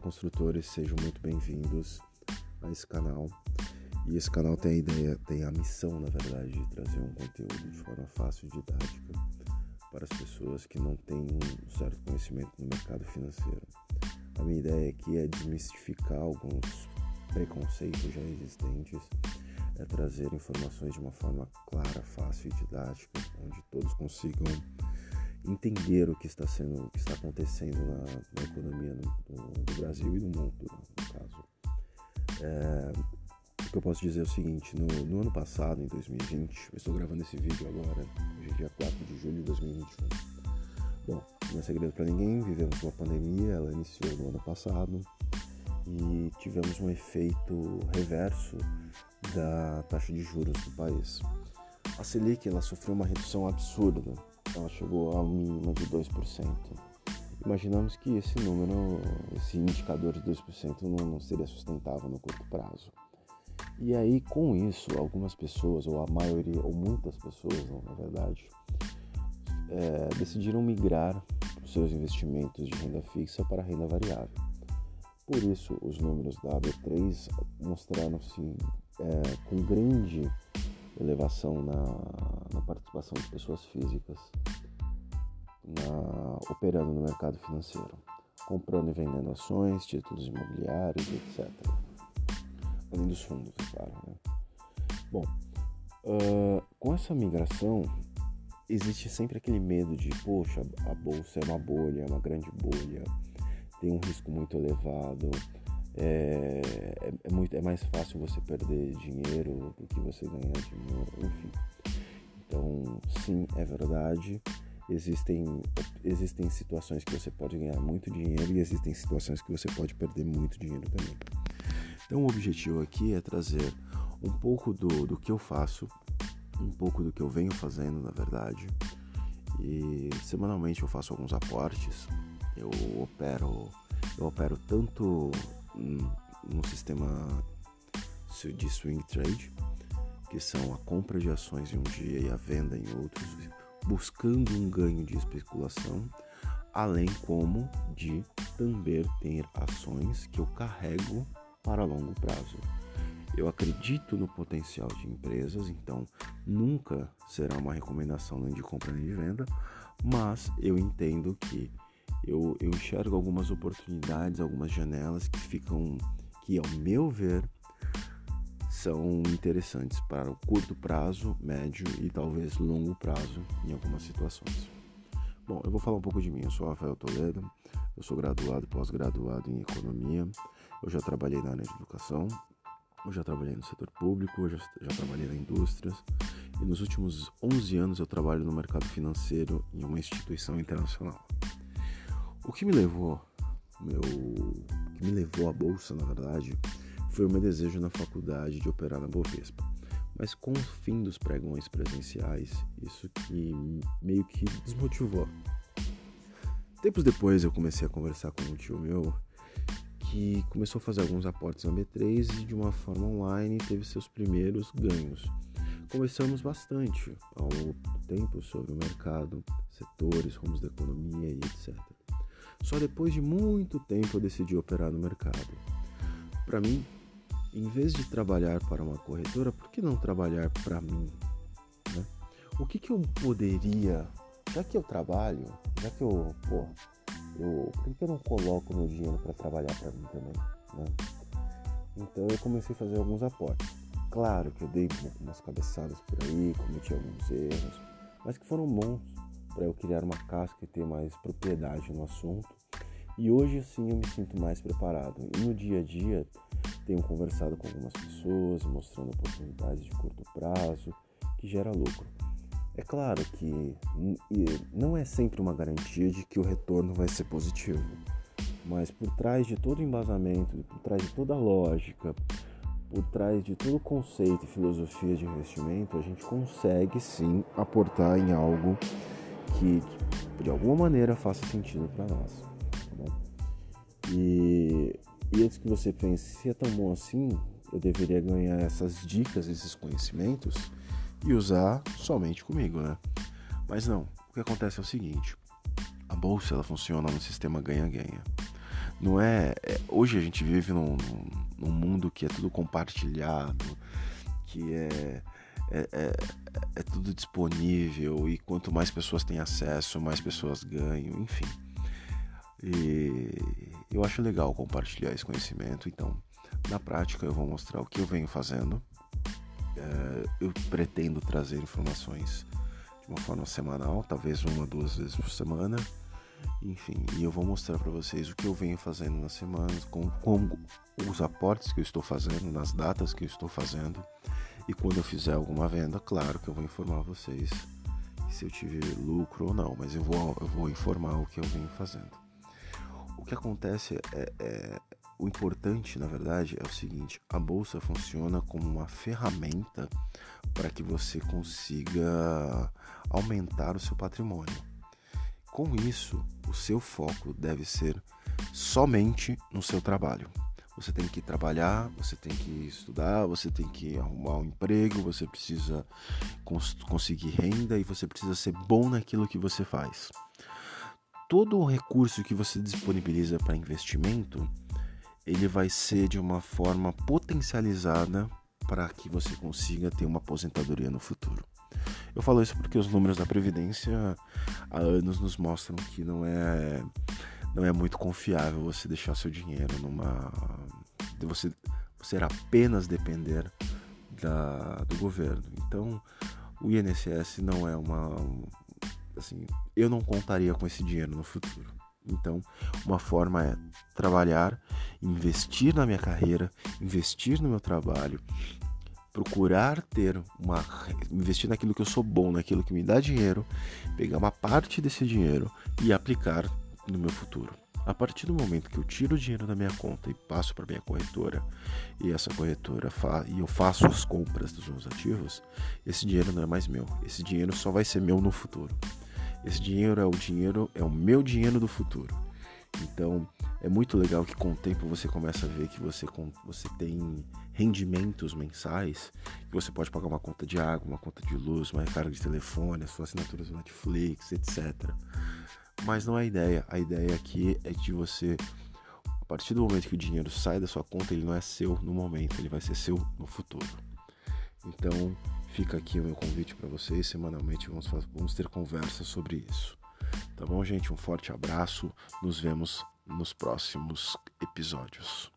construtores, sejam muito bem-vindos a esse canal. E esse canal tem a ideia, tem a missão, na verdade, de trazer um conteúdo de forma fácil e didática para as pessoas que não têm um certo conhecimento no mercado financeiro. A minha ideia aqui é desmistificar alguns preconceitos já existentes, é trazer informações de uma forma clara, fácil e didática, onde todos consigam entender o que está sendo, o que está acontecendo na, na economia do, Brasil e do mundo, no caso. É, o que eu posso dizer é o seguinte, no, no, ano passado, em 2020, eu estou gravando esse vídeo agora, hoje é dia 4 de julho de 2021. Bom, não é segredo para ninguém, vivemos uma pandemia, ela iniciou no ano passado e tivemos um efeito reverso da taxa de juros do país. A Selic ela sofreu uma redução absurda ela chegou ao mínimo de 2%. Imaginamos que esse número, esse indicador de 2% não, não seria sustentável no curto prazo. E aí, com isso, algumas pessoas, ou a maioria, ou muitas pessoas, na verdade, é, decidiram migrar os seus investimentos de renda fixa para renda variável. Por isso, os números da AB3 mostraram-se é, com grande elevação na, na participação de pessoas físicas na, operando no mercado financeiro, comprando e vendendo ações, títulos imobiliários, etc. Além dos fundos, é claro. Né? Bom, uh, com essa migração, existe sempre aquele medo de, poxa, a bolsa é uma bolha, é uma grande bolha, tem um risco muito elevado é, é, é, muito, é mais fácil você perder dinheiro do que você ganhar dinheiro, enfim. Sim, é verdade. Existem, existem situações que você pode ganhar muito dinheiro e existem situações que você pode perder muito dinheiro também. Então, o objetivo aqui é trazer um pouco do, do que eu faço, um pouco do que eu venho fazendo, na verdade. E semanalmente eu faço alguns aportes. Eu opero, eu opero tanto no sistema de swing trade, que são a compra de ações em um dia e a venda em outros, buscando um ganho de especulação, além como de também ter ações que eu carrego para longo prazo. Eu acredito no potencial de empresas, então nunca será uma recomendação nem de compra nem de venda, mas eu entendo que eu, eu enxergo algumas oportunidades, algumas janelas que ficam, que ao meu ver, são interessantes para o curto prazo, médio e talvez longo prazo em algumas situações. Bom, eu vou falar um pouco de mim. Eu sou Rafael Toledo, eu sou graduado e pós-graduado em economia. Eu já trabalhei na área de educação, eu já trabalhei no setor público, eu já, já trabalhei na indústria e nos últimos 11 anos eu trabalho no mercado financeiro em uma instituição internacional. O que me levou, meu, que me levou à bolsa, na verdade, foi o meu desejo na faculdade de operar na Bovespa. Mas com o fim dos pregões presenciais, isso que meio que desmotivou. Tempos depois eu comecei a conversar com um tio meu que começou a fazer alguns aportes na B3 e de uma forma online teve seus primeiros ganhos. Conversamos bastante ao longo do tempo sobre o mercado, setores, rumos da economia e etc. Só depois de muito tempo eu decidi operar no mercado. Para mim, em vez de trabalhar para uma corretora, por que não trabalhar para mim? Né? O que, que eu poderia, já que eu trabalho, já que eu, pô, eu, por que eu não coloco meu dinheiro para trabalhar para mim também? Né? Então eu comecei a fazer alguns aportes. Claro que eu dei umas cabeçadas por aí, cometi alguns erros, mas que foram bons para eu criar uma casca e ter mais propriedade no assunto. E hoje sim eu me sinto mais preparado. E no dia a dia tenho conversado com algumas pessoas, mostrando oportunidades de curto prazo que gera lucro. É claro que não é sempre uma garantia de que o retorno vai ser positivo, mas por trás de todo o embasamento, por trás de toda a lógica, por trás de todo o conceito e filosofia de investimento, a gente consegue sim aportar em algo que de alguma maneira faça sentido para nós. Tá e, e antes que você pense, se é tão bom assim, eu deveria ganhar essas dicas, esses conhecimentos e usar somente comigo, né? Mas não, o que acontece é o seguinte: a bolsa ela funciona no sistema ganha-ganha. Não é, é hoje a gente vive num, num, mundo que é tudo compartilhado, que é, é, é, é tudo disponível e quanto mais pessoas têm acesso, mais pessoas ganham, enfim. E eu acho legal compartilhar esse conhecimento, então na prática eu vou mostrar o que eu venho fazendo. É, eu pretendo trazer informações de uma forma semanal, talvez uma, duas vezes por semana. Enfim, e eu vou mostrar para vocês o que eu venho fazendo nas semanas, com, com os aportes que eu estou fazendo, nas datas que eu estou fazendo. E quando eu fizer alguma venda, claro que eu vou informar vocês se eu tive lucro ou não, mas eu vou, eu vou informar o que eu venho fazendo. Que acontece é, é o importante, na verdade, é o seguinte: a bolsa funciona como uma ferramenta para que você consiga aumentar o seu patrimônio. Com isso, o seu foco deve ser somente no seu trabalho. Você tem que trabalhar, você tem que estudar, você tem que arrumar um emprego, você precisa cons conseguir renda e você precisa ser bom naquilo que você faz. Todo o recurso que você disponibiliza para investimento, ele vai ser de uma forma potencializada para que você consiga ter uma aposentadoria no futuro. Eu falo isso porque os números da Previdência há anos nos mostram que não é, não é muito confiável você deixar seu dinheiro numa. você, você apenas depender da, do governo. Então, o INSS não é uma. Assim, eu não contaria com esse dinheiro no futuro. Então, uma forma é trabalhar, investir na minha carreira, investir no meu trabalho, procurar ter uma investir naquilo que eu sou bom, naquilo que me dá dinheiro, pegar uma parte desse dinheiro e aplicar no meu futuro. A partir do momento que eu tiro o dinheiro da minha conta e passo para minha corretora e essa corretora fa e eu faço as compras dos meus ativos, esse dinheiro não é mais meu. Esse dinheiro só vai ser meu no futuro. Esse dinheiro é o dinheiro, é o meu dinheiro do futuro. Então, é muito legal que com o tempo você começa a ver que você, você tem rendimentos mensais, que você pode pagar uma conta de água, uma conta de luz, uma recarga de telefone, a sua assinatura do Netflix, etc. Mas não é a ideia. A ideia aqui é de você, a partir do momento que o dinheiro sai da sua conta, ele não é seu no momento, ele vai ser seu no futuro. Então, fica aqui o meu convite para vocês. Semanalmente vamos, vamos ter conversas sobre isso. Tá bom, gente? Um forte abraço. Nos vemos nos próximos episódios.